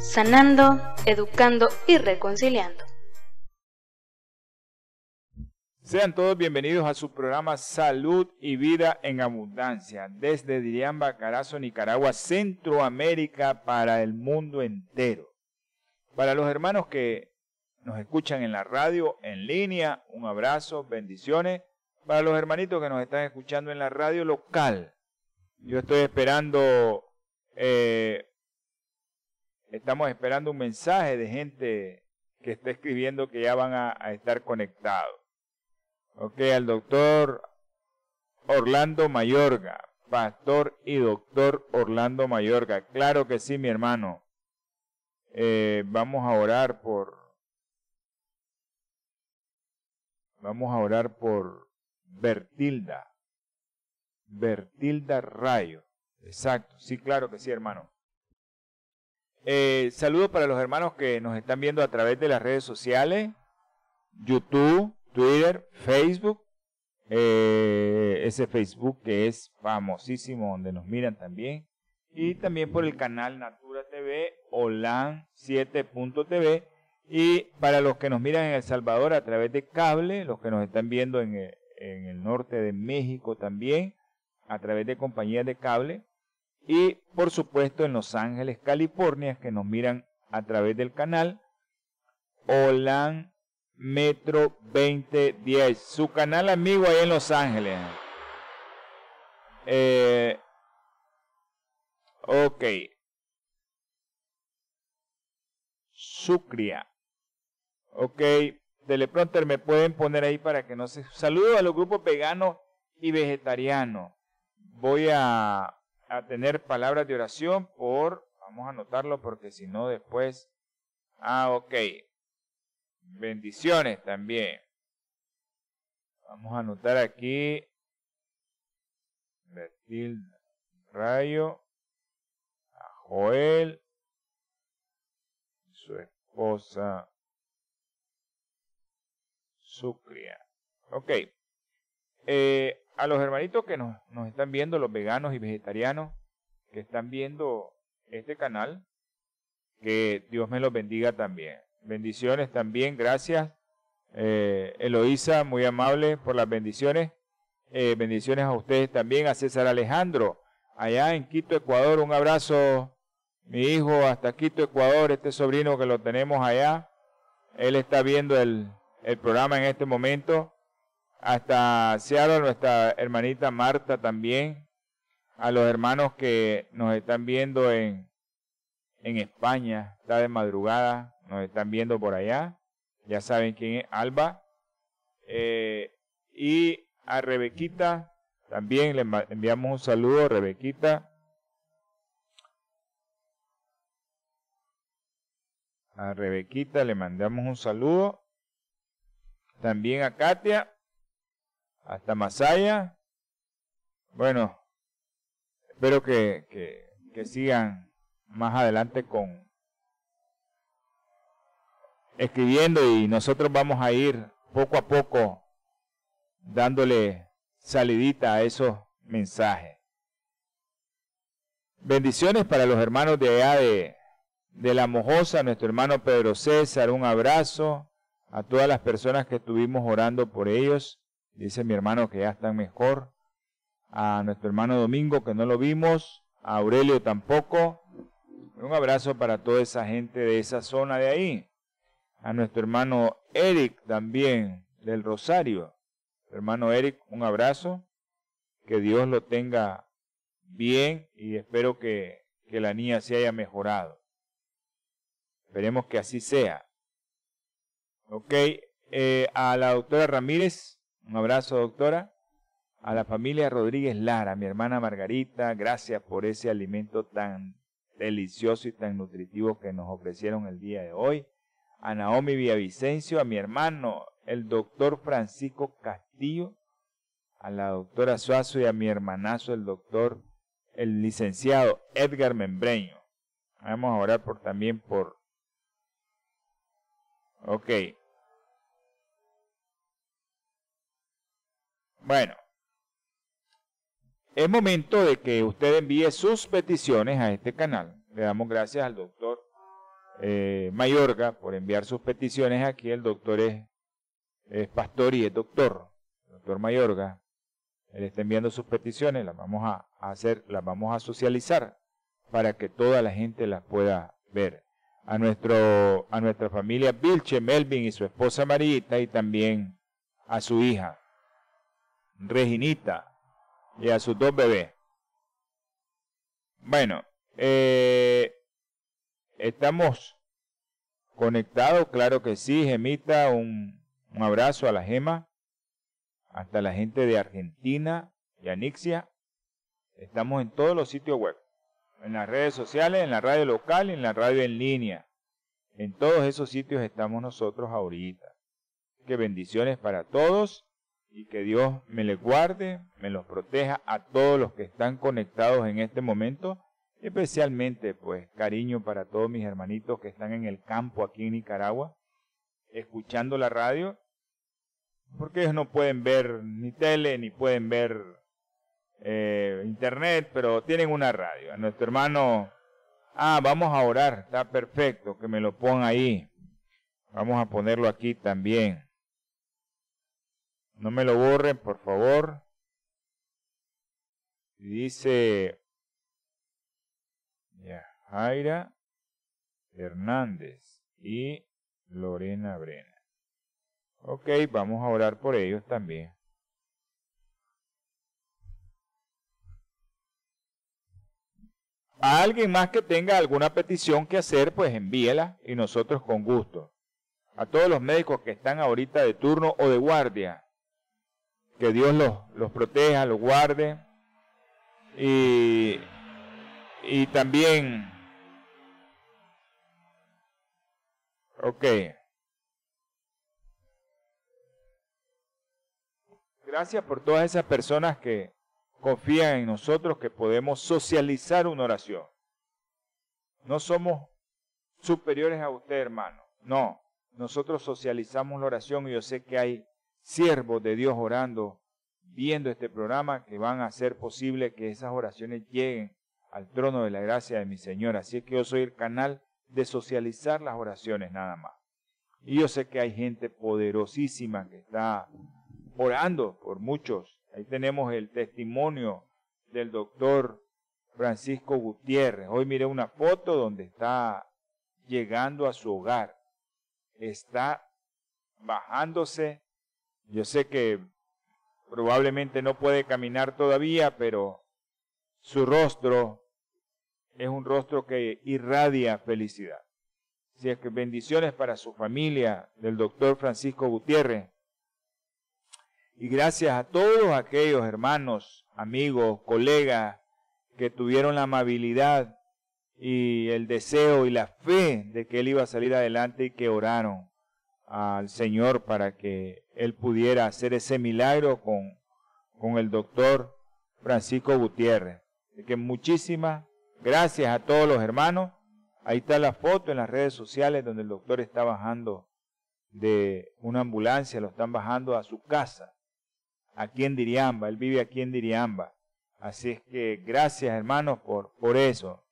sanando, educando y reconciliando. Sean todos bienvenidos a su programa Salud y Vida en Abundancia, desde Diriamba, Carazo, Nicaragua, Centroamérica, para el mundo entero. Para los hermanos que nos escuchan en la radio, en línea, un abrazo, bendiciones. Para los hermanitos que nos están escuchando en la radio local, yo estoy esperando eh, Estamos esperando un mensaje de gente que está escribiendo que ya van a, estar conectados. Ok, al doctor Orlando Mayorga, pastor y doctor Orlando Mayorga. Claro que sí, mi hermano. Eh, vamos a orar por... Vamos a orar por Bertilda. Bertilda Rayo. Exacto, sí, claro que sí, hermano. Eh, saludos para los hermanos que nos están viendo a través de las redes sociales, YouTube, Twitter, Facebook, eh, ese Facebook que es famosísimo donde nos miran también, y también por el canal Natura TV, OLAN 7.tv, y para los que nos miran en El Salvador a través de cable, los que nos están viendo en el norte de México también, a través de compañías de cable, y por supuesto en Los Ángeles, California, que nos miran a través del canal OLAN Metro 2010, su canal amigo ahí en Los Ángeles. Eh, ok. Sucria. Ok. Teleprompter me pueden poner ahí para que no se... Saludos a los grupos veganos y vegetarianos. Voy a a tener palabras de oración por, vamos a anotarlo porque si no después, ah, ok, bendiciones también. Vamos a anotar aquí, Bertil Rayo, a Joel, su esposa, Sucria. Ok. Eh, a los hermanitos que nos, están viendo, los veganos y vegetarianos que están viendo este canal, que Dios me los bendiga también. Bendiciones también, gracias. Eh, Eloísa, muy amable por las bendiciones. Eh, bendiciones a ustedes también, a César Alejandro, allá en Quito, Ecuador. Un abrazo, mi hijo, hasta Quito, Ecuador, este sobrino que lo tenemos allá. Él está viendo el programa en este momento hasta Seattle, nuestra hermanita Marta también, a los hermanos que nos están viendo en, en España, está de madrugada, nos están viendo por allá, ya saben quién es Alba, eh, y a Rebequita también le enviamos un saludo, Rebequita. A Rebequita le mandamos un saludo. También a Katia hasta Masaya. Bueno, espero que, que, sigan más adelante con escribiendo y nosotros vamos a ir poco a poco dándole salidita a esos mensajes. Bendiciones para los hermanos de allá de, de La Mojosa, nuestro hermano Pedro César, un abrazo a todas las personas que estuvimos orando por ellos. Dice mi hermano que ya están mejor. A nuestro hermano Domingo que no lo vimos. A Aurelio tampoco. Un abrazo para toda esa gente de esa zona de ahí. A nuestro hermano Eric también del Rosario. Hermano Eric, un abrazo. Que Dios lo tenga bien y espero que, que la niña se haya mejorado. Esperemos que así sea. Ok, eh, a la doctora Ramírez, un abrazo, doctora. A la familia Rodríguez Lara, mi hermana Margarita, gracias por ese alimento tan deliciosos y tan nutritivos que nos ofrecieron el día de hoy. A Naomi Villavicencio, a mi hermano, el doctor Francisco Castillo, a la doctora Suazo y a mi hermanazo, el doctor, el licenciado Edgar Membreño. Vamos a orar por, también por... Ok. Bueno, es momento de que usted envíe sus peticiones a este canal. Le damos gracias al doctor eh, Mayorga por enviar sus peticiones aquí. El doctor es, es pastor y es doctor. doctor Mayorga. Él está enviando sus peticiones, las vamos a hacer, las vamos a socializar para que toda la gente las pueda ver. A, nuestro, a nuestra familia Vilche, Melvin y su esposa Marita y también a su hija Reginita y a sus dos bebés. Bueno, eh, estamos conectados, claro que sí, Gemita, un, un abrazo a la Gema, hasta la gente de Argentina y Anixia. Estamos en todos los sitios web, en las redes sociales, en la radio local y en la radio en línea. En todos esos sitios estamos nosotros ahorita. Que bendiciones para todos y que Dios me les guarde, me los proteja a todos los que están conectados en este momento, especialmente pues cariño para todos mis hermanitos que están en el campo aquí en Nicaragua, escuchando la radio, porque ellos no pueden ver ni tele ni pueden ver eh, internet, pero tienen una radio. A nuestro hermano, ah, vamos a orar, está perfecto, que me lo pongan ahí. Vamos a ponerlo aquí también. No me lo borren, por favor. Dice Jaira Hernández y Lorena Brena. Ok, vamos a orar por ellos también. A alguien más que tenga alguna petición que hacer, pues envíela y nosotros con gusto. A todos los médicos que están ahorita de turno o de guardia, que Dios los, proteja, los guarde. Y, y también, ok. Gracias por todas esas personas que confían en nosotros que podemos socializar una oración. No somos superiores a usted, hermano. No, nosotros socializamos la oración y yo sé que hay siervos de Dios orando, viendo este programa, que van a hacer posible que esas oraciones lleguen al trono de la gracia de mi Señor. Así que yo soy el canal de socializar las oraciones nada más. Y yo sé que hay gente poderosísima que está orando por muchos. Ahí tenemos el testimonio del doctor Francisco Gutiérrez. Hoy miré una foto donde está llegando a su hogar. Está bajándose yo sé que probablemente no puede caminar todavía, pero su rostro es un rostro que irradia felicidad. Así es que bendiciones para su familia del doctor Francisco Gutiérrez. Y gracias a todos aquellos hermanos, amigos, colegas que tuvieron la amabilidad y el deseo y la fe de que él iba a salir adelante y que oraron al Señor para que Él pudiera hacer ese milagro con, con el doctor Francisco Gutiérrez. Así que muchísimas gracias a todos los hermanos. Ahí está la foto en las redes sociales donde el doctor está bajando de una ambulancia, lo están bajando a su casa, aquí en Diriamba. Él vive aquí en Diriamba. Así es que gracias hermanos por, por eso.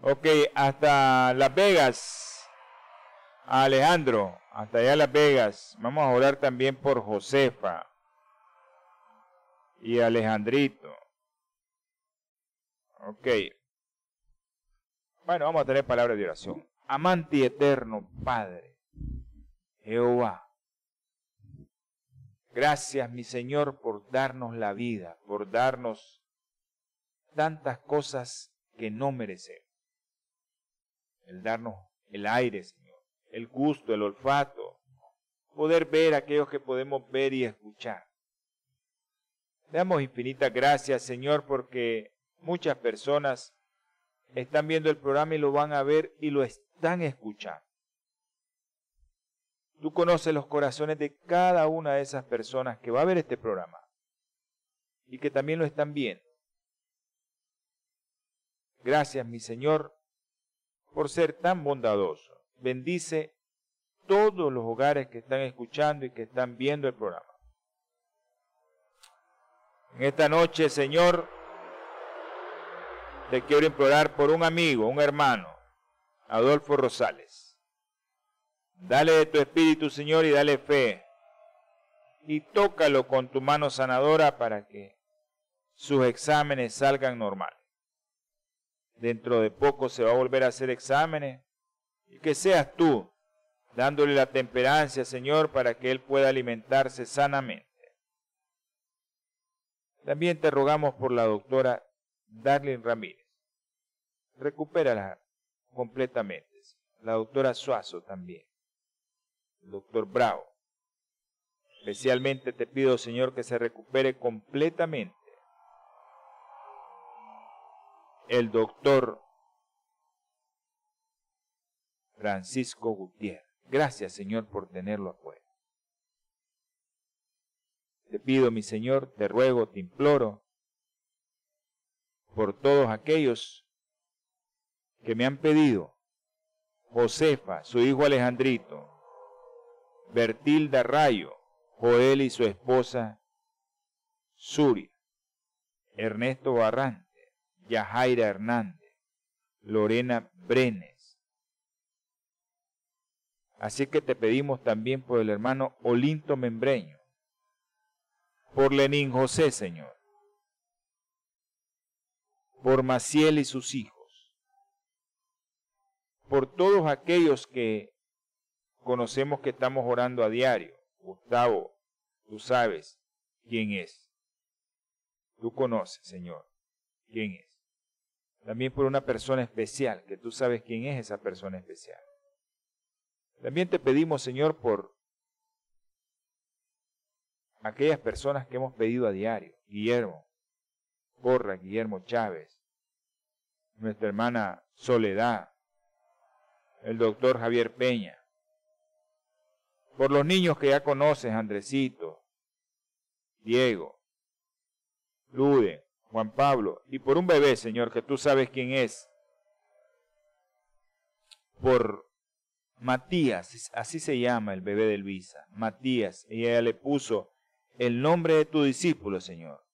Ok, hasta Las Vegas. Alejandro, hasta allá Las Vegas. Vamos a orar también por Josefa y Alejandrito. Ok. Bueno, vamos a tener palabras de oración. Amante eterno Padre, Jehová. Gracias, mi Señor, por darnos la vida, por darnos tantas cosas que no merecemos. El darnos el aire, Señor el gusto, el olfato, poder ver aquellos que podemos ver y escuchar. Damos infinitas gracias, Señor, porque muchas personas están viendo el programa y lo van a ver y lo están escuchando. Tú conoces los corazones de cada una de esas personas que va a ver este programa y que también lo están viendo. Gracias, mi Señor, por ser tan bondadoso. Bendice todos los hogares que están escuchando y que están viendo el programa. En esta noche, Señor, te quiero implorar por un amigo, un hermano, Adolfo Rosales. Dale de tu espíritu, Señor, y dale fe. Y tócalo con tu mano sanadora para que sus exámenes salgan normal. Dentro de poco se va a volver a hacer exámenes y que seas tú dándole la temperancia, Señor, para que él pueda alimentarse sanamente. También te rogamos por la doctora Darlene Ramírez. Recupérala completamente. La doctora Suazo también. El doctor Bravo. Especialmente te pido, Señor, que se recupere completamente el doctor Francisco Gutiérrez. Gracias, Señor, por tenerlo afuera. Te pido, mi Señor, te ruego, te imploro, por todos aquellos que me han pedido, Josefa, su hijo Alejandrito, Bertilda Rayo, Joel y su esposa Suria, Ernesto Barrante, Yajaira Hernández, Lorena Brenes. Así que te pedimos también por el hermano Olinto Membreño, por Lenín José, Señor, por Maciel y sus hijos, por todos aquellos que conocemos que estamos orando a diario. Gustavo, tú sabes quién es. Tú conoces, Señor, quién es. También por una persona especial, que tú sabes quién es esa persona especial. También te pedimos, Señor, por aquellas personas que hemos pedido a diario. Guillermo, Corra, Guillermo Chávez, nuestra hermana Soledad, el doctor Javier Peña, por los niños que ya conoces, Andresito, Diego, Lude, Juan Pablo, y por un bebé, Señor, que tú sabes quién es, por Matías, así se llama el bebé de Luisa, Matías, y ella le puso el nombre de tu discípulo, Señor.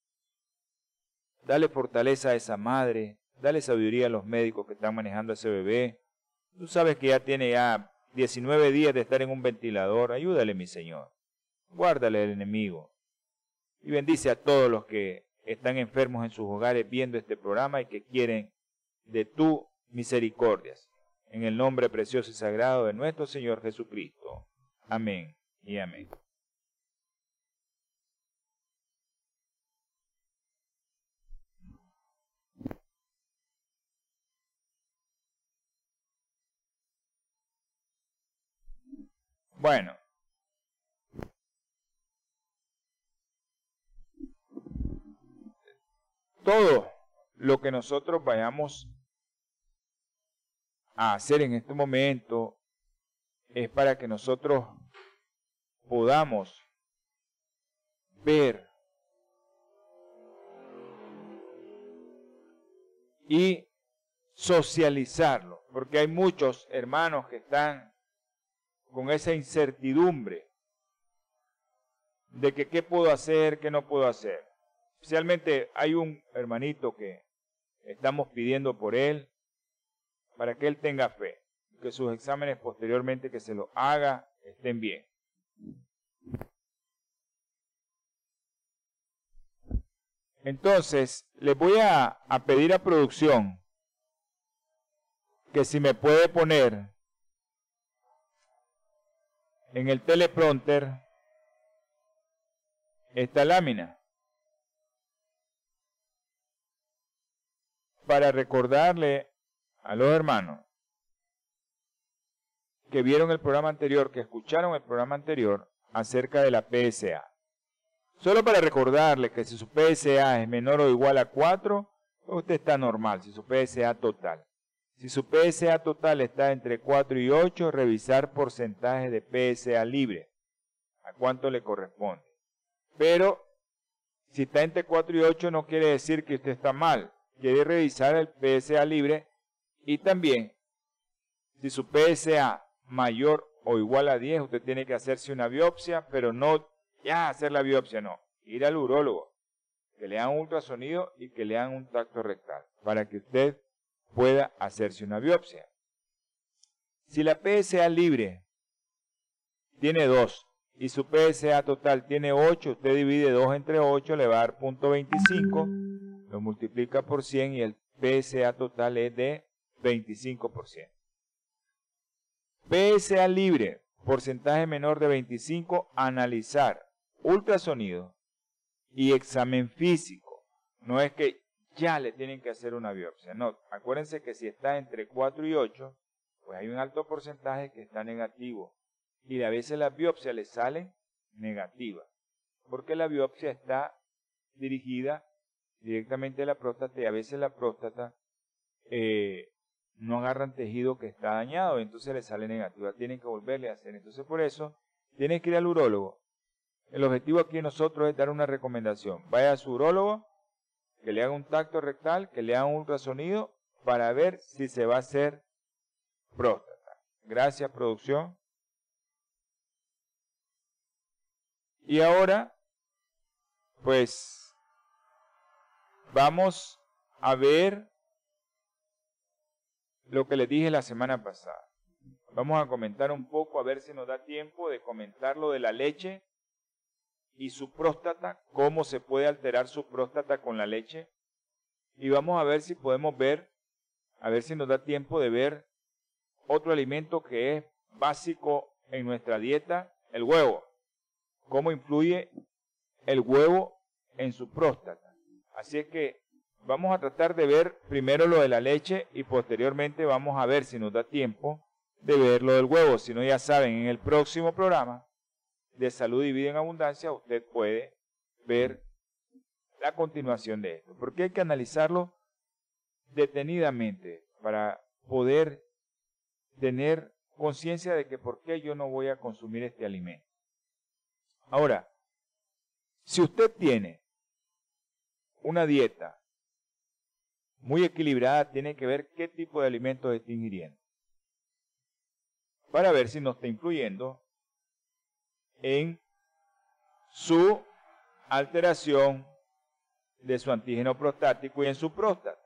Dale fortaleza a esa madre, dale sabiduría a los médicos que están manejando a ese bebé. Tú sabes que ya tiene ya 19 días de estar en un ventilador, ayúdale, mi Señor. Guárdale al enemigo. Y bendice a todos los que están enfermos en sus hogares viendo este programa y que quieren de tu misericordia. En el nombre precioso y sagrado de nuestro Señor Jesucristo. Amén y amén. Bueno, todo lo que nosotros vayamos hacer en este momento es para que nosotros podamos ver y socializarlo, porque hay muchos hermanos que están con esa incertidumbre de que qué puedo hacer, qué no puedo hacer. Especialmente hay un hermanito que estamos pidiendo por él para que él tenga fe, que sus exámenes posteriormente que se lo haga estén bien. Entonces, les voy a, a, pedir a producción que si me puede poner en el teleprompter esta lámina. para recordarle a los hermanos que vieron el programa anterior, que escucharon el programa anterior acerca de la PSA. Solo para recordarle que si su PSA es menor o igual a 4, usted está normal, si su PSA total. Si su PSA total está entre 4 y 8, revisar porcentaje de PSA libre. ¿A cuánto le corresponde? Pero si está entre 4 y 8 no quiere decir que usted está mal. Quiere revisar el PSA libre y también si su PSA mayor o igual a 10, usted tiene que hacerse una biopsia, pero no ya hacer la biopsia, no. Ir al urólogo, que le hagan un ultrasonido y que le hagan un tacto rectal, para que usted pueda hacerse una biopsia. Si la PSA libre tiene 2 y su PSA total tiene 8, usted divide 2 entre 8, le va a dar 0.25, lo multiplica por 100 y el PSA total es de 25%. PSA libre, porcentaje menor de 25, analizar ultrasonido y examen físico. No es que ya le tienen que hacer una biopsia. No, acuérdense que si está entre 4 y 8, pues hay un alto porcentaje que está negativo. Y a veces la biopsia le sale negativa. Porque la biopsia está dirigida directamente a la próstata y a veces la próstata eh, no agarran tejido que está dañado, entonces le sale negativa. Tienen que volverle a hacer. Entonces por eso tienen que ir al urólogo. El objetivo aquí de nosotros es dar una recomendación. Vaya a su urólogo que le haga un tacto rectal, que le haga un ultrasonido para ver si se va a hacer próstata. Gracias, producción. Y ahora, pues, vamos a ver lo que les dije la semana pasada. Vamos a comentar un poco, a ver si nos da tiempo de comentar lo de la leche y su próstata, cómo se puede alterar su próstata con la leche. Y vamos a ver si podemos ver, a ver si nos da tiempo de ver otro alimento que es básico en nuestra dieta, el huevo. Cómo influye el huevo en su próstata. Así es que vamos a tratar de ver primero lo de la leche y posteriormente vamos a ver si nos da tiempo de ver lo del huevo. Si no, ya saben, en el próximo programa de salud y vida en abundancia, usted puede ver la continuación de esto. Porque hay que analizarlo detenidamente para poder tener conciencia de que por qué yo no voy a consumir este alimento. Ahora, si usted tiene una dieta muy equilibrada, tiene que ver qué tipo de alimentos está ingiriendo. Para ver si no está influyendo en su alteración de su antígeno prostático y en su próstata.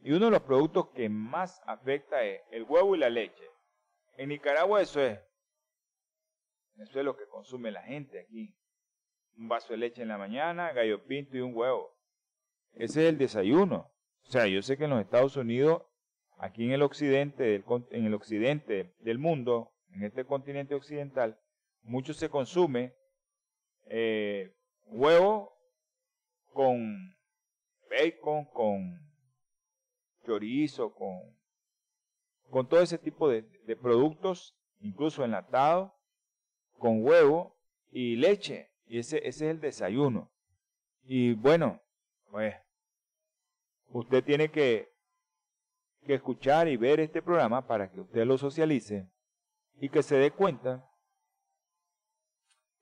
Y uno de los productos que más afecta es el huevo y la leche. En Nicaragua eso es, eso es lo que consume la gente aquí. Un vaso de leche en la mañana, gallo pinto y un huevo. Ese es el desayuno. O sea, yo sé que en los Estados Unidos, aquí en el occidente, en el occidente del mundo, en este continente occidental, mucho se consume eh, huevo con bacon, con chorizo, con, con todo ese tipo de, productos, incluso enlatados, con huevo y leche. Y ese, ese es el desayuno. Y bueno, pues usted tiene que, que escuchar y ver este programa para que usted lo socialice y que se dé cuenta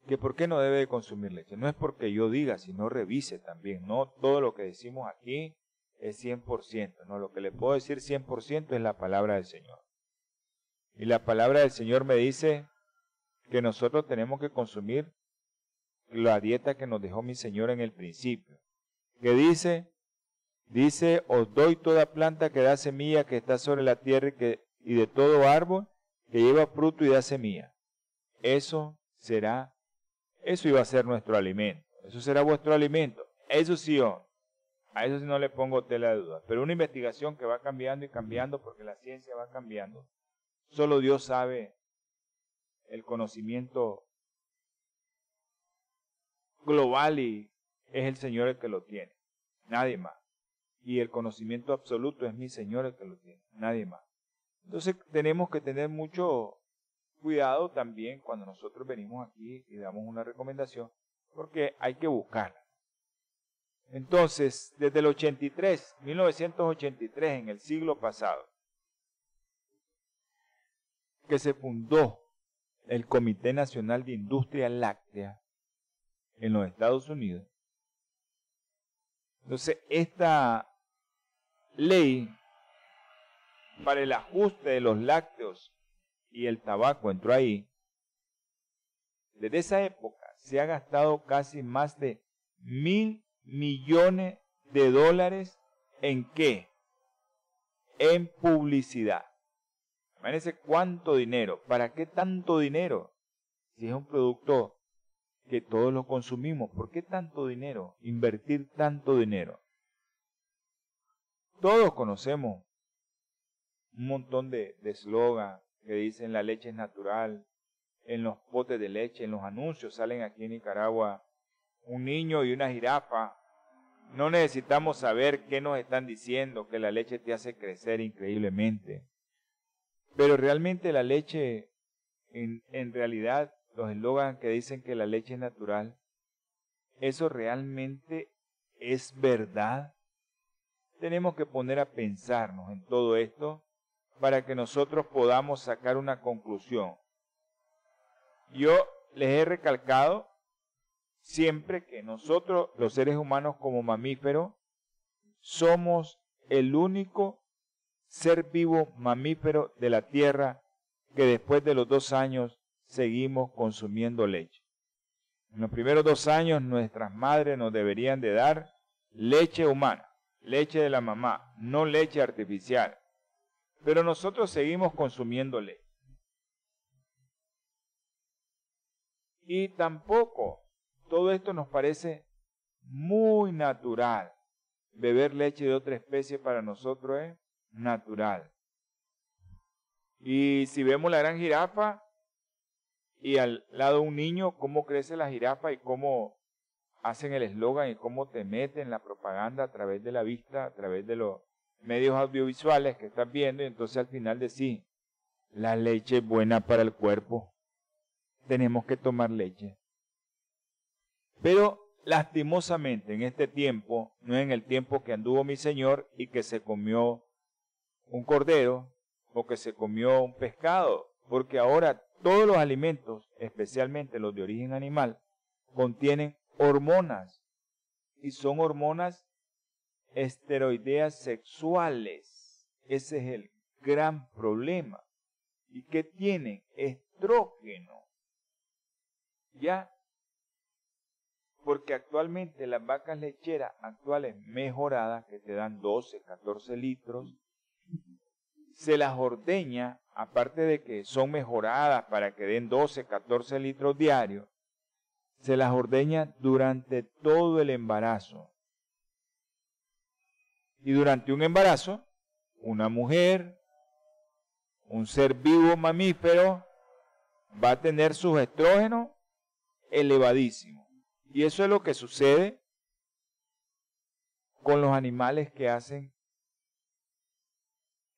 que por qué no debe consumir leche. No es porque yo diga, sino revise también. No todo lo que decimos aquí es 100%. No, lo que le puedo decir 100% es la palabra del Señor. Y la palabra del Señor me dice que nosotros tenemos que consumir la dieta que nos dejó mi Señor en el principio. Que dice, dice, os doy toda planta que da semilla que está sobre la tierra y, de todo árbol que lleva fruto y da semilla. Eso será eso iba a ser nuestro alimento. Eso será vuestro alimento. Eso sí, oh, a eso sí no le pongo tela de duda. Pero una investigación que va cambiando y cambiando porque la ciencia va cambiando. Solo Dios sabe el conocimiento global y es el Señor el que lo tiene. Nadie más. Y el conocimiento absoluto es mi Señor el que lo tiene. Nadie más. Entonces tenemos que tener mucho cuidado también cuando nosotros venimos aquí y damos una recomendación, porque hay que buscarla. Entonces, desde el 83, 1983, en el siglo pasado, que se fundó el Comité Nacional de Industria Láctea en los Estados Unidos. Entonces, esta ley para el ajuste de los lácteos y el tabaco entró ahí. Desde esa época se ha gastado casi más de mil millones de dólares en qué? En publicidad. Imagínense cuánto dinero. ¿Para qué tanto dinero? Si es un producto que todos lo consumimos, ¿por qué tanto dinero? Invertir tanto dinero. Todos conocemos un montón de eslogan que dicen la leche es natural, en los potes de leche, en los anuncios salen aquí en Nicaragua un niño y una jirafa. No necesitamos saber qué nos están diciendo, que la leche te hace crecer increíblemente. Pero realmente la leche, en, realidad, los eslogans que dicen que la leche es natural, ¿eso realmente es verdad? Tenemos que poner a pensarnos en todo esto para que nosotros podamos sacar una conclusión. Yo les he recalcado siempre que nosotros, los seres humanos como mamíferos, somos el único ser vivo mamífero de la Tierra que después de los dos años seguimos consumiendo leche. En los primeros dos años nuestras madres nos deberían de dar leche humana, leche de la mamá, no leche artificial. Pero nosotros seguimos consumiendo leche. Y tampoco todo esto nos parece muy natural. Beber leche de otra especie para nosotros es natural. Y si vemos la gran jirafa y al lado un niño, cómo crece la jirafa y cómo hacen el eslogan y cómo te meten la propaganda a través de la vista, a través de los medios audiovisuales que estás viendo, y entonces al final decís, la leche es buena para el cuerpo, tenemos que tomar leche. Pero lastimosamente en este tiempo, no en el tiempo que anduvo mi Señor y que se comió un cordero o que se comió un pescado, porque ahora todos los alimentos, especialmente los de origen animal, contienen hormonas y son hormonas esteroideas sexuales. Ese es el gran problema. ¿Y qué tienen? Estrógeno. ¿Ya? Porque actualmente las vacas lecheras actuales mejoradas, que te dan 12, 14 litros, se las ordeña, aparte de que son mejoradas para que den 12, 14 litros diarios, se las ordeña durante todo el embarazo. Y durante un embarazo, una mujer, un ser vivo mamífero, va a tener sus estrógenos elevadísimos. Y eso es lo que sucede con los animales que hacen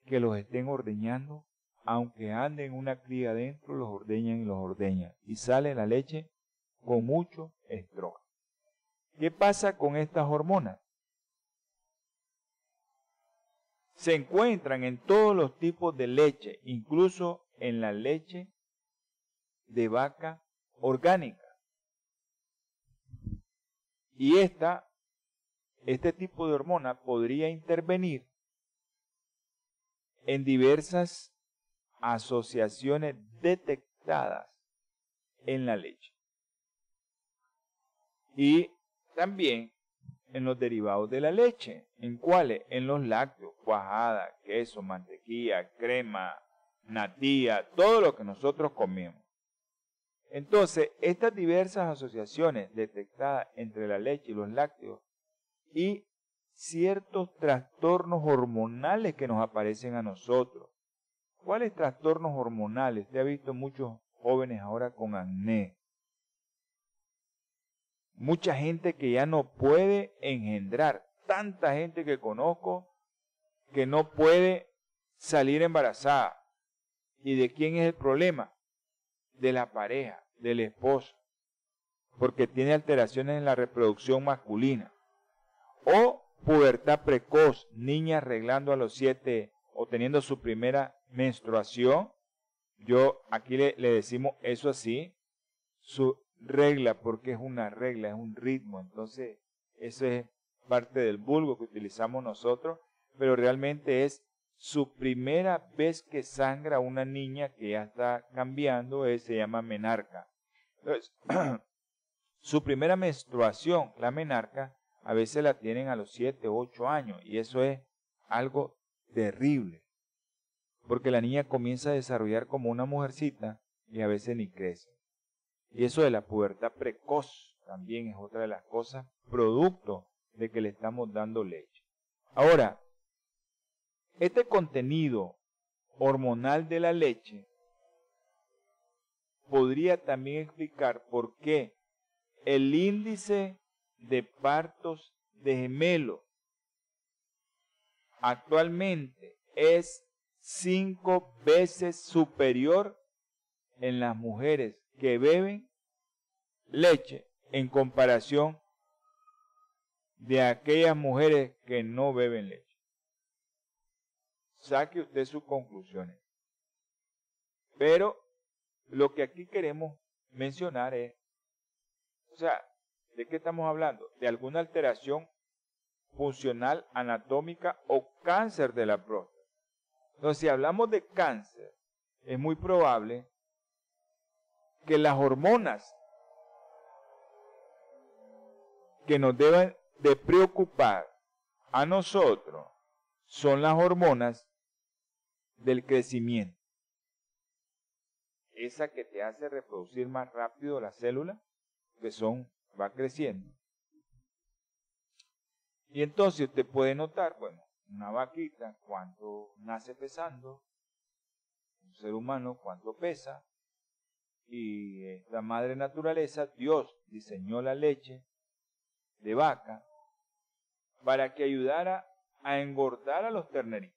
que los estén ordeñando, aunque anden una cría adentro, los ordeñan y los ordeñan. Y sale la leche con mucho estrógeno. ¿Qué pasa con estas hormonas? Se encuentran en todos los tipos de leche, incluso en la leche de vaca orgánica. Y esta, este tipo de hormona podría intervenir en diversas asociaciones detectadas en la leche. Y también en los derivados de la leche. ¿En cuáles? En los lácteos, cuajada, queso, mantequilla, crema, natilla, todo lo que nosotros comemos. Entonces, estas diversas asociaciones detectadas entre la leche y los lácteos y ciertos trastornos hormonales que nos aparecen a nosotros. ¿Cuáles trastornos hormonales? Usted ha visto muchos jóvenes ahora con acné. Mucha gente que ya no puede engendrar. Tanta gente que conozco que no puede salir embarazada. ¿Y de quién es el problema? De la pareja, del esposo. Porque tiene alteraciones en la reproducción masculina. o pubertad precoz, niña arreglando a los siete o teniendo su primera menstruación, yo aquí le, le decimos eso así, su regla, porque es una regla, es un ritmo, entonces eso es parte del vulgo que utilizamos nosotros, pero realmente es su primera vez que sangra una niña que ya está cambiando, se llama menarca. Entonces, su primera menstruación, la menarca, a veces la tienen a los 7, 8 años y eso es algo terrible. Porque la niña comienza a desarrollar como una mujercita y a veces ni crece. Y eso de la pubertad precoz también es otra de las cosas, producto de que le estamos dando leche. Ahora, este contenido hormonal de la leche podría también explicar por qué el índice de partos de gemelo actualmente es cinco veces superior en las mujeres que beben leche en comparación de aquellas mujeres que no beben leche. Saque usted sus conclusiones. Pero lo que aquí queremos mencionar es, o sea, ¿de qué estamos hablando? De alguna alteración funcional, anatómica o cáncer de la próstata. Entonces, si hablamos de cáncer, es muy probable que las hormonas que nos deben de preocupar a nosotros son las hormonas del crecimiento. Esa que te hace reproducir más rápido la célula, que son, va creciendo. Y entonces usted puede notar, bueno, una vaquita, cuánto nace pesando, un ser humano, cuánto pesa, y esta madre naturaleza, Dios diseñó la leche de vaca para que ayudara a engordar a los terneritos.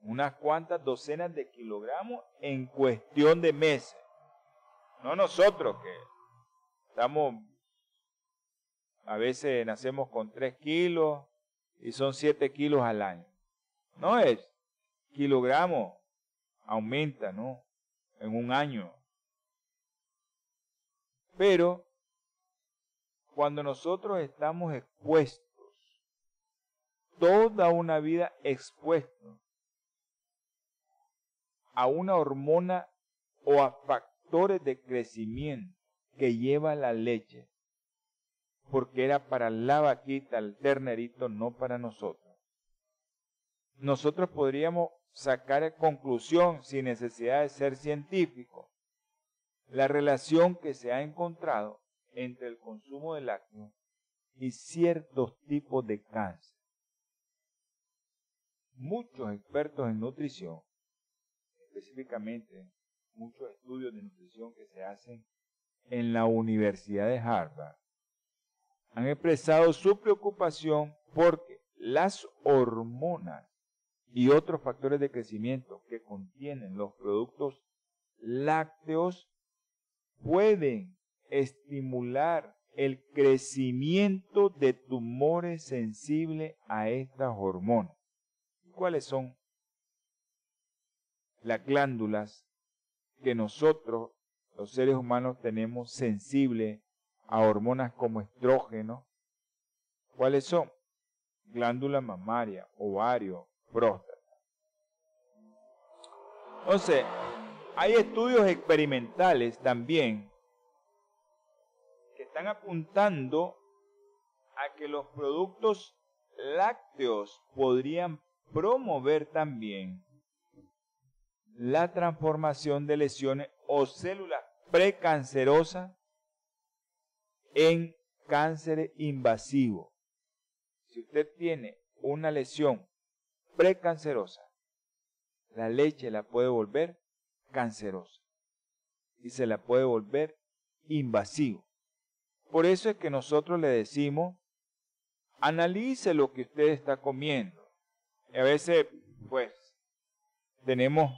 Unas cuantas docenas de kilogramos en cuestión de meses. No nosotros que estamos, a veces nacemos con 3 kilos y son 7 kilos al año. No es kilogramos, aumenta, ¿no? En un año. Pero cuando nosotros estamos expuestos, toda una vida expuestos a una hormona o a factores de crecimiento que lleva la leche, porque era para la vaquita, el ternerito, no para nosotros. Nosotros podríamos sacar conclusión sin necesidad de ser científico, la relación que se ha encontrado entre el consumo de lácteos y ciertos tipos de cáncer. Muchos expertos en nutrición, específicamente muchos estudios de nutrición que se hacen en la Universidad de Harvard, han expresado su preocupación porque las hormonas y otros factores de crecimiento que contienen los productos lácteos pueden estimular el crecimiento de tumores sensibles a estas hormonas. ¿Cuáles son las glándulas que nosotros, los seres humanos, tenemos sensibles a hormonas como estrógeno? ¿Cuáles son? Glándula mamaria, ovario, próstata. Entonces, hay estudios experimentales también están apuntando a que los productos lácteos podrían promover también la transformación de lesiones o células precancerosas en cáncer invasivo. Si usted tiene una lesión precancerosa, la leche la puede volver cancerosa y se la puede volver invasivo. Por eso es que nosotros le decimos, analice lo que usted está comiendo. Y a veces, pues, tenemos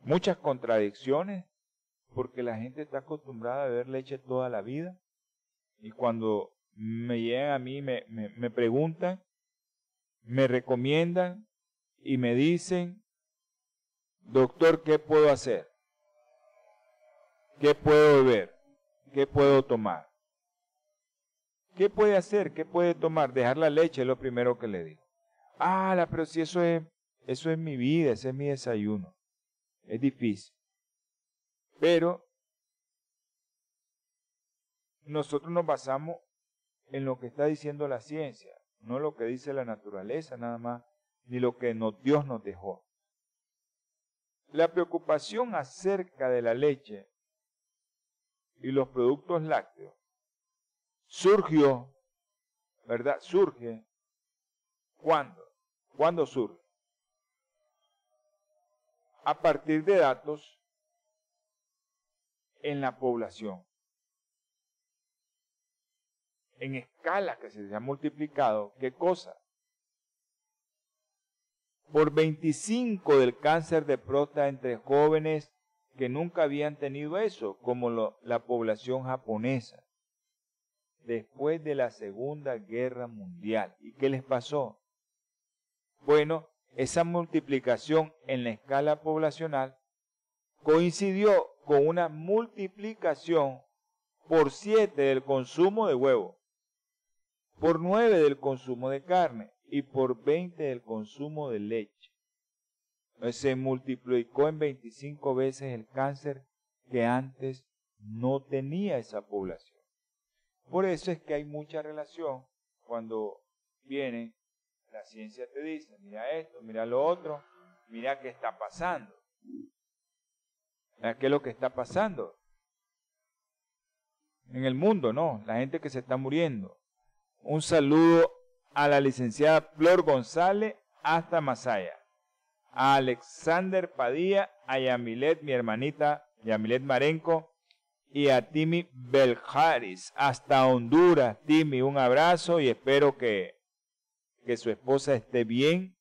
muchas contradicciones porque la gente está acostumbrada a beber leche toda la vida y cuando me llegan a mí, me, me, me preguntan, me recomiendan y me dicen, doctor, ¿qué puedo hacer? ¿Qué puedo beber? ¿Qué puedo tomar? ¿Qué puede hacer? ¿Qué puede tomar? Dejar la leche es lo primero que le digo. Ah, pero si eso es, eso es mi vida, ese es mi desayuno. Es difícil. Pero nosotros nos basamos en lo que está diciendo la ciencia, no lo que dice la naturaleza nada más, ni lo que Dios nos dejó. La preocupación acerca de la leche y los productos lácteos surgió, ¿verdad? Surge. ¿Cuándo? ¿Cuándo surge? A partir de datos en la población. En escala que se ha multiplicado, ¿qué cosa? Por 25 del cáncer de próstata entre jóvenes que nunca habían tenido eso, como la población japonesa después de la Segunda Guerra Mundial. ¿Y qué les pasó? Bueno, esa multiplicación en la escala poblacional coincidió con una multiplicación por 7 del consumo de huevo, por 9 del consumo de carne y por 20 del consumo de leche. Se multiplicó en 25 veces el cáncer que antes no tenía esa población. Por eso es que hay mucha relación cuando viene, la ciencia te dice, mira esto, mira lo otro, mira qué está pasando. ¿Qué es lo que está pasando? En el mundo, ¿no? La gente que se está muriendo. Un saludo a la licenciada Flor González hasta Masaya. A Alexander Padilla, a Yamilet, mi hermanita Yamilet Marenco, y a Timmy Beljaris hasta Honduras. Timmy, un abrazo y espero que, que su esposa esté bien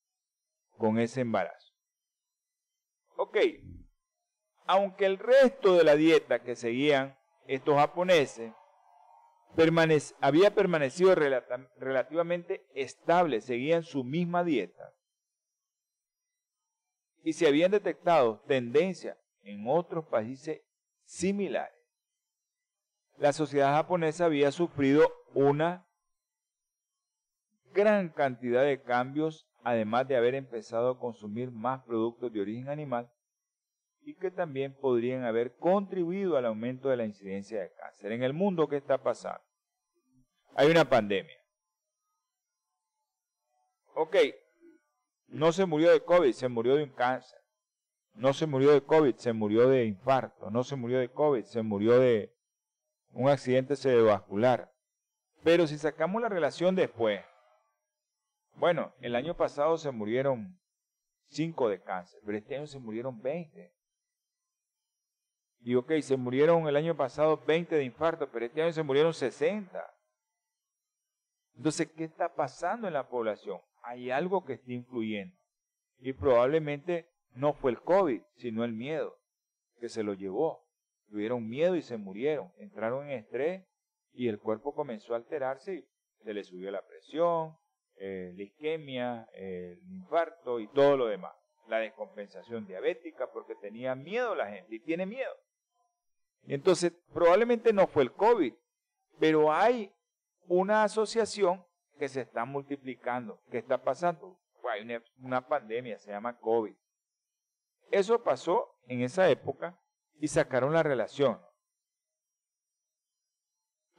con ese embarazo. Ok, aunque el resto de la dieta que seguían estos japoneses había permanecido relativamente estable, seguían su misma dieta, y se habían detectado tendencias en otros países similares la sociedad japonesa había sufrido una gran cantidad de cambios, además de haber empezado a consumir más productos de origen animal y que también podrían haber contribuido al aumento de la incidencia de cáncer. En el mundo, ¿qué está pasando? Hay una pandemia. Ok, no se murió de COVID, se murió de un cáncer. No se murió de COVID, se murió de infarto. No se murió de COVID, se murió de un accidente cerebrovascular. Pero si sacamos la relación después, bueno, el año pasado se murieron 5 de cáncer, pero este año se murieron 20. Y ok, se murieron el año pasado 20 de infarto, pero este año se murieron 60. Entonces, ¿qué está pasando en la población? Hay algo que está influyendo. Y probablemente no fue el COVID, sino el miedo que se lo llevó tuvieron miedo y se murieron, entraron en estrés y el cuerpo comenzó a alterarse y se le subió la presión, eh, la isquemia, el infarto y todo lo demás. La descompensación diabética porque tenía miedo la gente y tiene miedo. Entonces probablemente no fue el COVID, pero hay una asociación que se está multiplicando. ¿Qué está pasando? hay una, pandemia, se llama COVID. Eso pasó en esa época y sacaron la relación.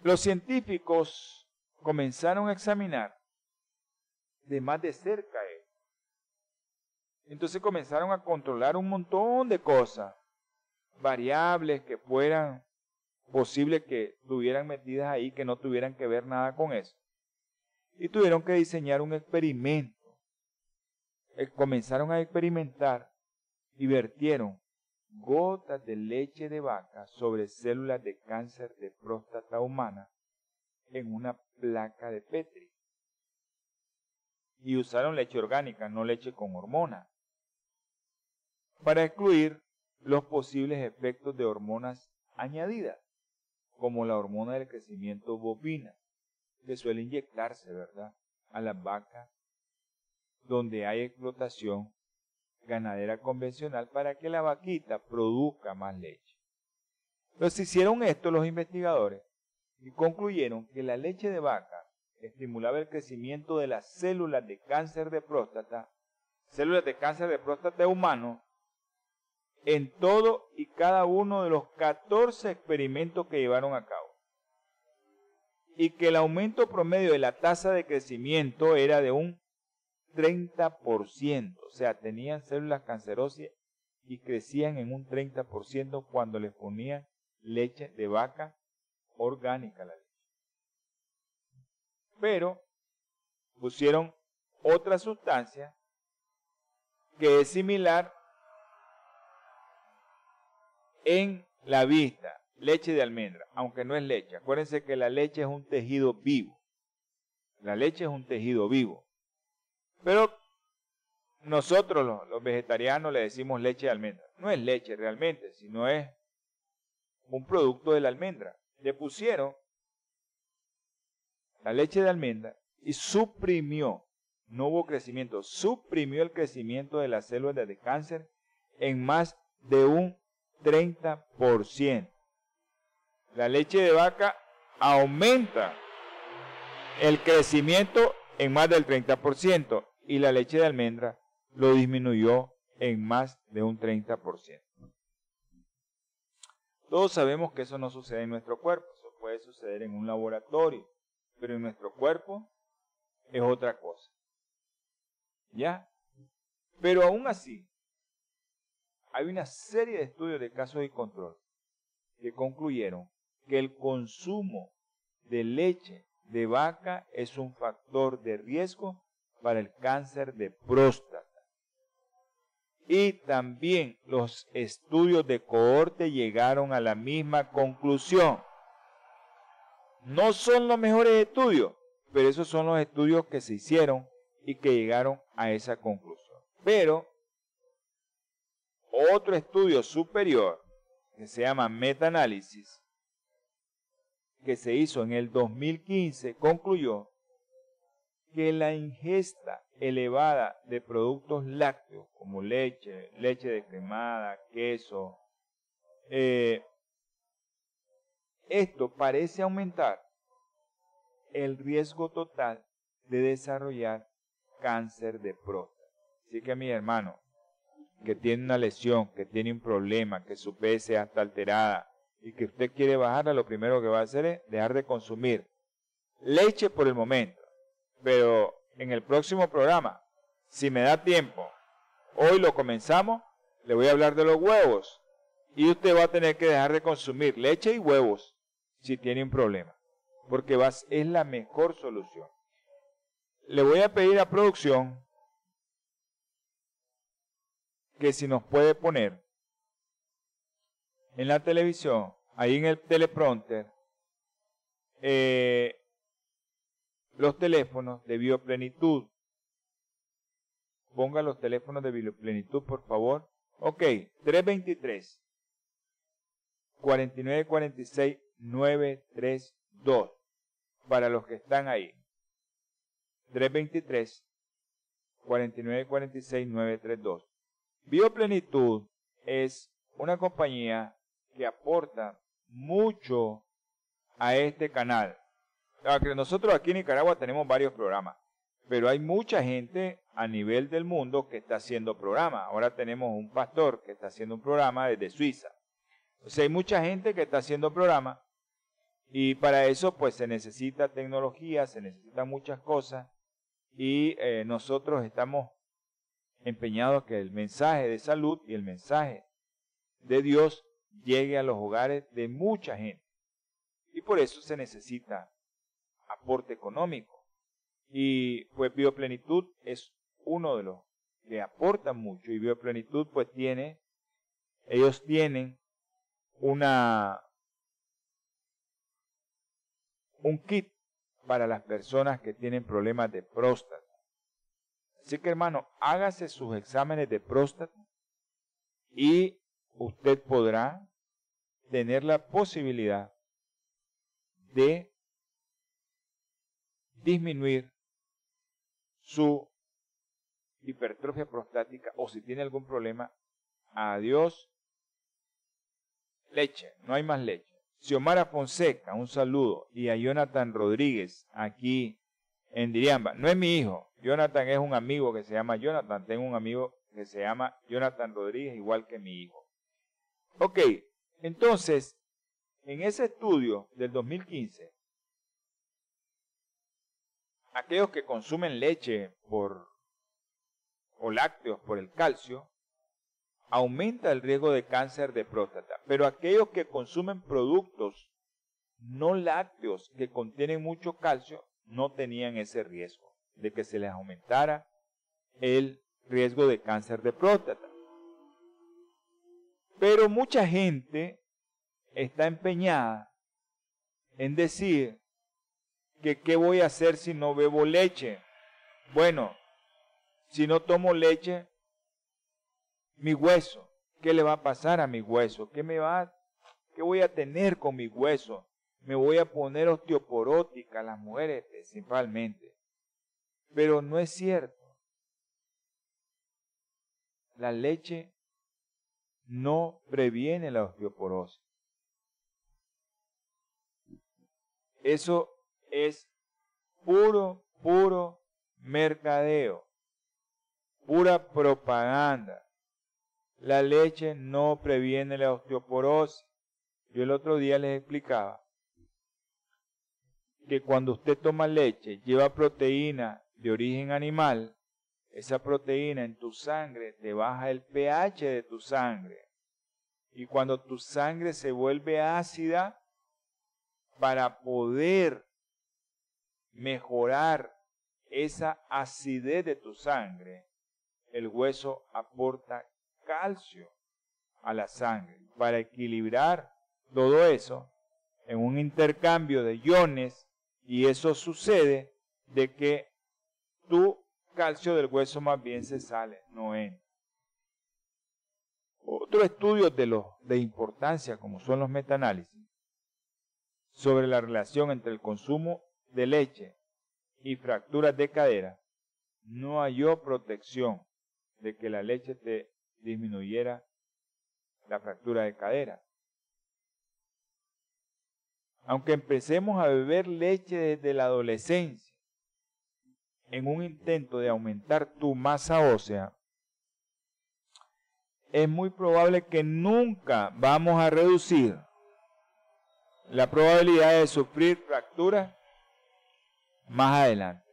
Los científicos comenzaron a examinar de más de cerca. Entonces comenzaron a controlar un montón de cosas, variables que fueran posible que tuvieran metidas ahí, que no tuvieran que ver nada con eso. Y tuvieron que diseñar un experimento. Eh, comenzaron a experimentar y vertieron gotas de leche de vaca sobre células de cáncer de próstata humana en una placa de Petri. Y usaron leche orgánica, no leche con hormona, para excluir los posibles efectos de hormonas añadidas. como la hormona del crecimiento bovina, que suele inyectarse, ¿verdad?, a las vacas donde hay explotación ganadera convencional para que la vaquita produzca más leche. Entonces hicieron esto los investigadores y concluyeron que la leche de vaca estimulaba el crecimiento de las células de cáncer de próstata, células de cáncer de próstata humano, en todo y cada uno de los 14 experimentos que llevaron a cabo. Y que el aumento promedio de la tasa de crecimiento era de un 30%, o sea, tenían células cancerosas y crecían en un 30% cuando les ponían leche de vaca orgánica la leche. Pero pusieron otra sustancia que es similar en la vista, leche de almendra, aunque no es leche. Acuérdense que la leche es un tejido vivo. La leche es un tejido vivo. Pero nosotros los, vegetarianos le decimos leche de almendra. No es leche realmente, sino es un producto de la almendra. Le pusieron la leche de almendra y suprimió, no hubo crecimiento, suprimió el crecimiento de las células de cáncer en más de un 30%. La leche de vaca aumenta el crecimiento en más del 30% y la leche de almendra lo disminuyó en más de un 30%. Todos sabemos que eso no sucede en nuestro cuerpo, eso puede suceder en un laboratorio, pero en nuestro cuerpo es otra cosa. ¿Ya? Pero aún así, hay una serie de estudios de casos y control que concluyeron que el consumo de leche de vaca es un factor de riesgo para el cáncer de próstata. Y también los estudios de cohorte llegaron a la misma conclusión. No son los mejores estudios, pero esos son los estudios que se hicieron y que llegaron a esa conclusión. Pero otro estudio superior, que se llama metaanálisis, que se hizo en el 2015, concluyó que la ingesta elevada de productos lácteos como leche, leche descremada, queso, eh, esto parece aumentar el riesgo total de desarrollar cáncer de próstata. Así que mi hermano, que tiene una lesión, que tiene un problema, que su peso está alterada y que usted quiere bajarla, lo primero que va a hacer es dejar de consumir leche por el momento. Pero en el próximo programa, si me da tiempo, hoy lo comenzamos, le voy a hablar de los huevos. Y usted va a tener que dejar de consumir leche y huevos si tiene un problema, porque es la mejor solución. Le voy a pedir a producción que si nos puede poner en la televisión, ahí en el teleprompter, eh, los teléfonos de bioplenitud. Ponga los teléfonos de bioplenitud, por favor. Ok, 323 4946 932 para los que están ahí. 323 4946 932. Bioplenitud es una compañía que aporta mucho a este canal. Nosotros aquí en Nicaragua tenemos varios programas, pero hay mucha gente a nivel del mundo que está haciendo programas. Ahora tenemos un pastor que está haciendo un programa desde Suiza. O sea, hay mucha gente que está haciendo programas y para eso pues se necesita tecnología, se necesitan muchas cosas y eh, nosotros estamos empeñados que el mensaje de salud y el mensaje de Dios llegue a los hogares de mucha gente. Y por eso se necesita aporte económico. Y pues Bioplenitud es uno de los que aportan mucho y Bioplenitud pues tiene, ellos tienen una, un kit para las personas que tienen problemas de próstata. Así que hermano, hágase sus exámenes de próstata y usted podrá tener la posibilidad de disminuir su hipertrofia prostática o si tiene algún problema, adiós leche, no hay más leche. Xiomara Fonseca, un saludo. Y a Jonathan Rodríguez, aquí en Diriamba. No es mi hijo, Jonathan es un amigo que se llama Jonathan. Tengo un amigo que se llama Jonathan Rodríguez, igual que mi hijo. Ok, entonces, en ese estudio del 2015, aquellos que consumen leche por o lácteos por el calcio, aumenta el riesgo de cáncer de próstata. Pero aquellos que consumen productos no lácteos que contienen mucho calcio no tenían ese riesgo de que se les aumentara el riesgo de cáncer de próstata. Pero mucha gente está empeñada en decir que qué voy a hacer si no bebo leche. Bueno, si no tomo leche, mi hueso, ¿qué le va a pasar a mi hueso? ¿Qué me va qué voy a tener con mi hueso? Me voy a poner osteoporótica, las mujeres principalmente. Pero no es cierto. La leche no previene la osteoporosis. Eso es puro, puro mercadeo, pura propaganda. La leche no previene la osteoporosis. Yo el otro día les explicaba que cuando usted toma leche lleva proteína de origen animal, esa proteína en tu sangre te baja el pH de tu sangre. Y cuando tu sangre se vuelve ácida, para poder mejorar esa acidez de tu sangre, el hueso aporta calcio a la sangre para equilibrar todo eso en un intercambio de iones y eso sucede de que tu calcio del hueso más bien se sale, no entra. Otro estudio de, los, de importancia, como son los metaanálisis, sobre la relación entre el consumo de leche y fracturas de cadera, no halló protección de que la leche te disminuyera la fractura de cadera. Aunque empecemos a beber leche desde la adolescencia, en un intento de aumentar tu masa ósea, es muy probable que nunca vamos a reducir la probabilidad de sufrir fracturas más adelante.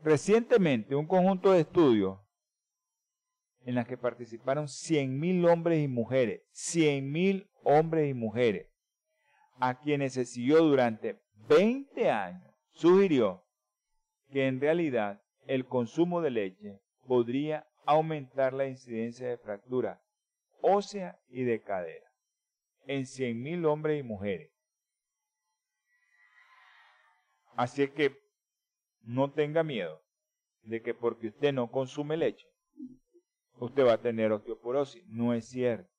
Recientemente, un conjunto de estudios en las que participaron 100.000 hombres y mujeres, 100.000 hombres y mujeres, a quienes se siguió durante 20 años, sugirió que en realidad el consumo de leche podría aumentar la incidencia de fractura ósea y de cadera en 100.000 hombres y mujeres. Así que no tenga miedo de que porque usted no consume leche, usted va a tener osteoporosis. No es cierto.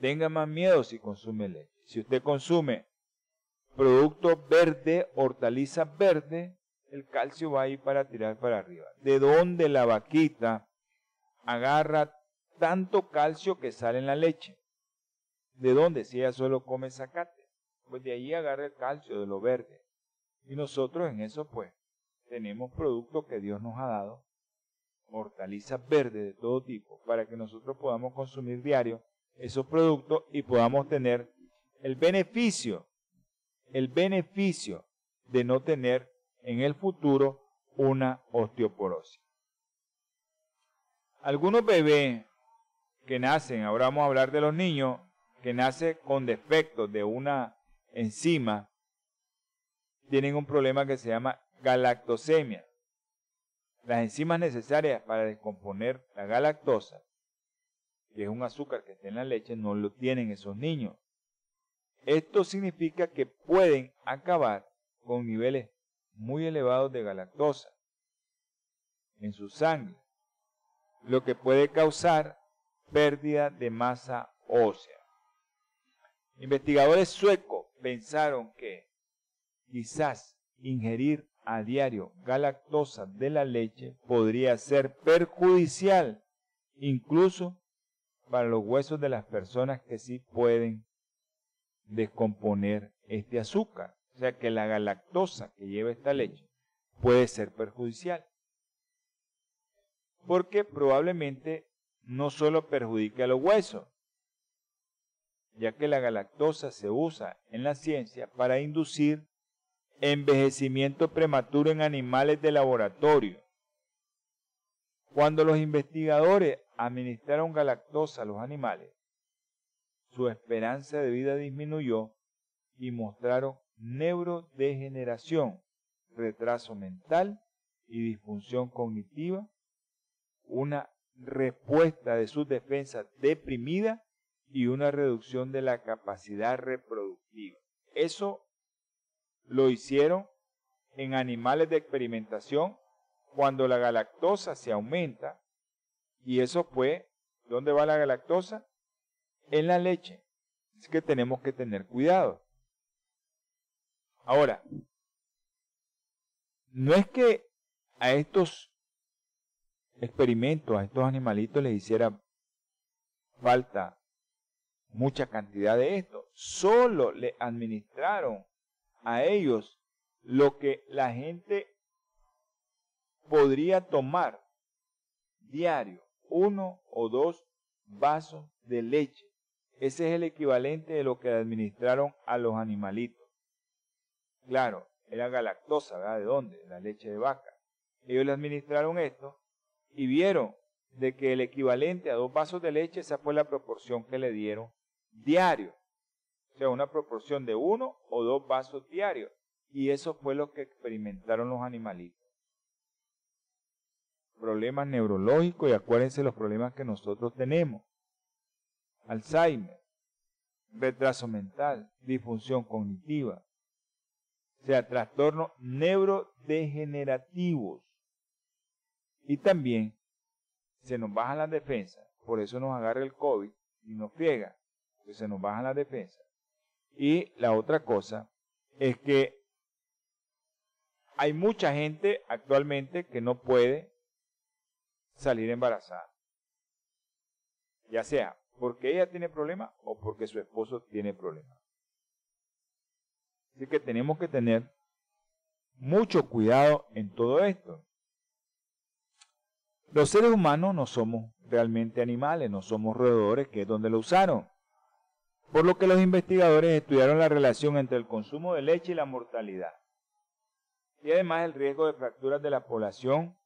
Tenga más miedo si consume leche. Si usted consume producto verde, hortaliza verde, el calcio va a ir para tirar para arriba. ¿De dónde la vaquita agarra tanto calcio que sale en la leche? ¿De dónde? Si ella solo come zacate. Pues de ahí agarra el calcio de lo verde. Y nosotros en eso pues tenemos productos que Dios nos ha dado, hortalizas verdes de todo tipo, para que nosotros podamos consumir diario esos productos y podamos tener el beneficio, el beneficio de no tener en el futuro una osteoporosis. Algunos bebés que nacen, ahora vamos a hablar de los niños, que nacen con defectos de una enzima, tienen un problema que se llama galactosemia. Las enzimas necesarias para descomponer la galactosa, que es un azúcar que está en la leche, no lo tienen esos niños. Esto significa que pueden acabar con niveles muy elevados de galactosa en su sangre, lo que puede causar pérdida de masa ósea. Investigadores suecos pensaron que quizás ingerir a diario galactosa de la leche podría ser perjudicial incluso para los huesos de las personas que sí pueden descomponer este azúcar. O sea que la galactosa que lleva esta leche puede ser perjudicial. Porque probablemente no solo perjudica a los huesos, ya que la galactosa se usa en la ciencia para inducir envejecimiento prematuro en animales de laboratorio. Cuando los investigadores administraron galactosa a los animales, su esperanza de vida disminuyó y mostraron neurodegeneración, retraso mental y disfunción cognitiva, una respuesta de sus defensas deprimida y una reducción de la capacidad reproductiva. Eso lo hicieron en animales de experimentación cuando la galactosa se aumenta y eso fue, ¿dónde va la galactosa? En la leche. Es que tenemos que tener cuidado. Ahora, no es que a estos experimentos, a estos animalitos les hiciera falta mucha cantidad de esto. Solo le administraron a ellos lo que la gente podría tomar diario, uno o dos vasos de leche. Ese es el equivalente de lo que administraron a los animalitos. Claro, era galactosa, ¿verdad? ¿De dónde? De la leche de vaca. Ellos le administraron esto y vieron de que el equivalente a dos vasos de leche, esa fue la proporción que le dieron diario. O sea, una proporción de uno o dos vasos diarios. Y eso fue lo que experimentaron los animalitos. Problemas neurológicos y acuérdense los problemas que nosotros tenemos. Alzheimer, retraso mental, disfunción cognitiva. O sea, trastornos neurodegenerativos. Y también se nos bajan las defensas, por eso nos agarra el COVID y nos friega, que se nos bajan las defensas. Y la otra cosa es que hay mucha gente actualmente que no puede salir embarazada. Ya sea porque ella tiene problema o porque su esposo tiene problema. Así que tenemos que tener mucho cuidado en todo esto. Los seres humanos no somos realmente animales, no somos roedores, que es donde lo usaron por lo que los investigadores estudiaron la relación entre el consumo de leche y la mortalidad, y además el riesgo de fracturas de la población,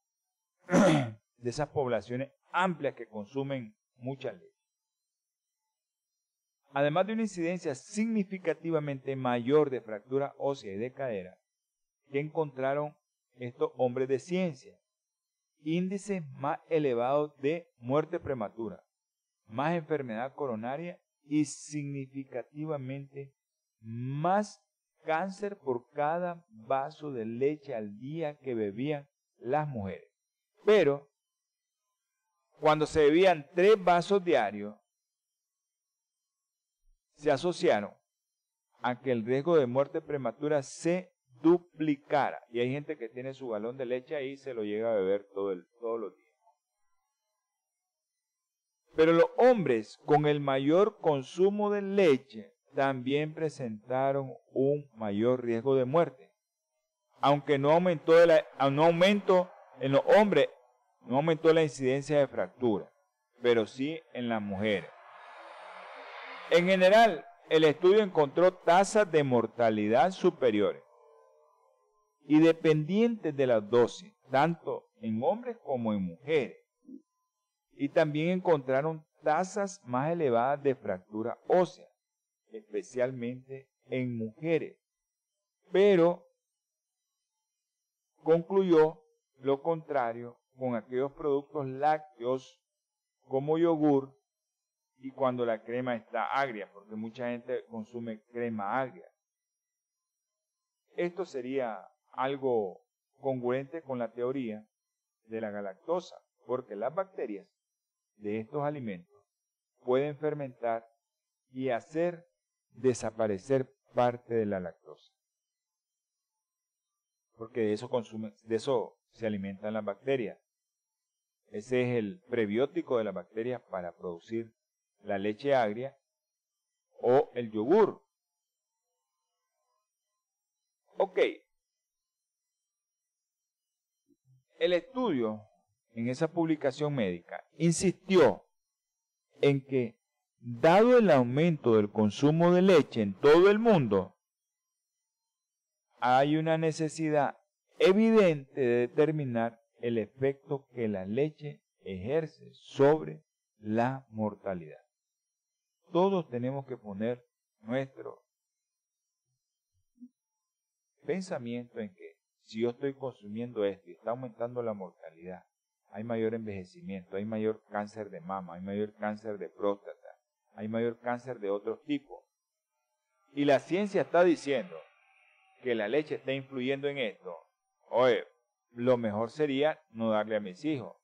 de esas poblaciones amplias que consumen mucha leche. Además de una incidencia significativamente mayor de fractura ósea y de cadera, que encontraron estos hombres de ciencia, índices más elevados de muerte prematura, más enfermedad coronaria y significativamente más cáncer por cada vaso de leche al día que bebían las mujeres. Pero cuando se bebían tres vasos diarios, se asociaron a que el riesgo de muerte prematura se duplicara. Y hay gente que tiene su galón de leche ahí y se lo llega a beber todo el, todos los días. Pero los hombres con el mayor consumo de leche también presentaron un mayor riesgo de muerte. Aunque no aumentó, la, no aumentó en los hombres, no aumentó la incidencia de fractura, pero sí en las mujeres. En general, el estudio encontró tasas de mortalidad superiores y dependientes de la dosis, tanto en hombres como en mujeres y también encontraron tasas más elevadas de fractura ósea, especialmente en mujeres. Pero concluyó lo contrario con aquellos productos lácteos como yogur y cuando la crema está agria, porque mucha gente consume crema agria. Esto sería algo congruente con la teoría de la galactosa, porque las bacterias de estos alimentos pueden fermentar y hacer desaparecer parte de la lactosa. Porque de eso, consume, de eso se alimentan las bacterias. Ese es el prebiótico de las bacterias para producir la leche agria o el yogur. Ok. El estudio en esa publicación médica insistió en que, dado el aumento del consumo de leche en todo el mundo, hay una necesidad evidente de determinar el efecto que la leche ejerce sobre la mortalidad. Todos tenemos que poner nuestro pensamiento en que si yo estoy consumiendo esto y está aumentando la mortalidad, hay mayor envejecimiento, hay mayor cáncer de mama, hay mayor cáncer de próstata, hay mayor cáncer de otros tipos. Y la ciencia está diciendo que la leche está influyendo en esto. Oye, lo mejor sería no darle a mis hijos,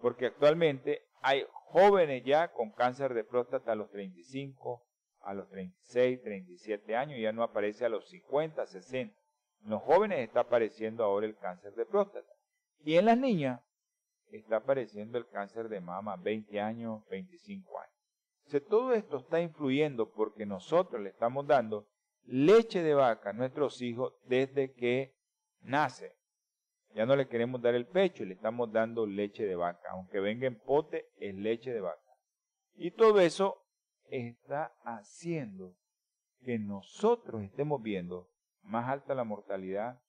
porque actualmente hay jóvenes ya con cáncer de próstata a los 35, a los 36, 37 años, ya no aparece a los 50, 60. En los jóvenes está apareciendo ahora el cáncer de próstata. Y en las niñas está apareciendo el cáncer de mama 20 años, 25 años. O todo esto está influyendo porque nosotros le estamos dando leche de vaca a nuestros hijos desde que nace. Ya no le queremos dar el pecho le estamos dando leche de vaca. Aunque venga en pote, es leche de vaca. Y todo eso está haciendo que nosotros estemos viendo más alta la mortalidad,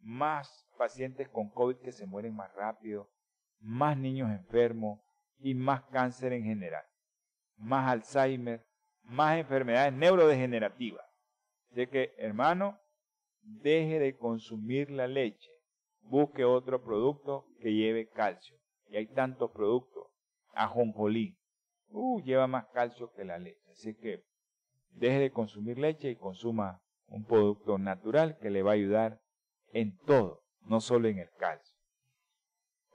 más pacientes con COVID que se mueren más rápido, más niños enfermos y más cáncer en general, más Alzheimer, más enfermedades neurodegenerativas. Así que, hermano, deje de consumir la leche, busque otro producto que lleve calcio. Y hay tantos productos. Ajonjolí, uh, lleva más calcio que la leche. Así que deje de consumir leche y consuma un producto natural que le va a ayudar en todo, no solo en el calcio.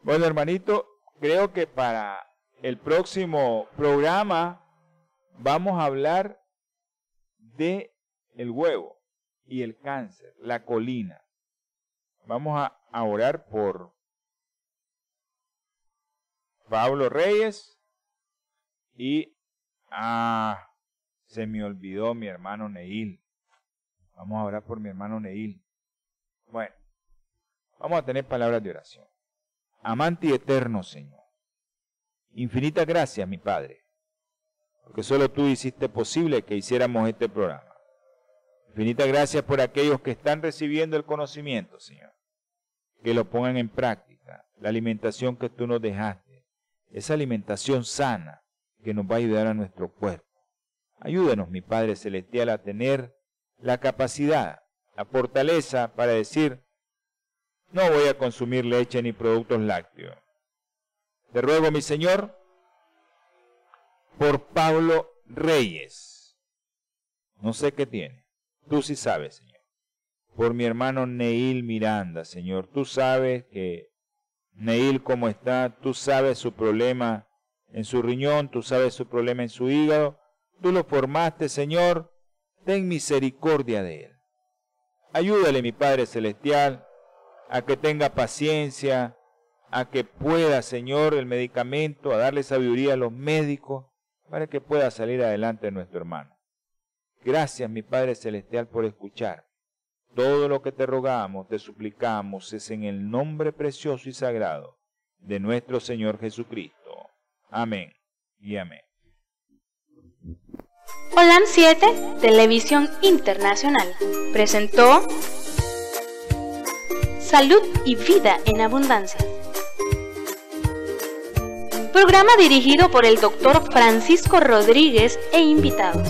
Bueno, hermanito, creo que para el próximo programa vamos a hablar de el huevo y el cáncer, la colina. Vamos a, a orar por Pablo Reyes y ah, se me olvidó mi hermano Neil. Vamos a orar por mi hermano Neil. Bueno, vamos a tener palabras de oración. Amante y eterno Señor, infinita gracias, mi Padre, porque solo tú hiciste posible que hiciéramos este programa. Infinita gracias por aquellos que están recibiendo el conocimiento, Señor, que lo pongan en práctica, la alimentación que tú nos dejaste, esa alimentación sana que nos va a ayudar a nuestro cuerpo. Ayúdanos, mi Padre Celestial, a tener la capacidad, la fortaleza para decir, no voy a consumir leche ni productos lácteos. Te ruego, mi Señor, por Pablo Reyes. No sé qué tiene. Tú sí sabes, Señor. Por mi hermano Neil Miranda, Señor. Tú sabes que Neil cómo está. Tú sabes su problema en su riñón. Tú sabes su problema en su hígado. Tú lo formaste, Señor ten misericordia de él. Ayúdale, mi Padre Celestial, a que tenga paciencia, a que pueda, Señor, el medicamento, a darle sabiduría a los médicos, para que pueda salir adelante nuestro hermano. Gracias, mi Padre Celestial, por escuchar. Todo lo que te rogamos, te suplicamos, es en el nombre precioso y sagrado de nuestro Señor Jesucristo. Amén y amén. Holan 7, Televisión Internacional, presentó Salud y Vida en Abundancia. Programa dirigido por el doctor Francisco Rodríguez e invitados.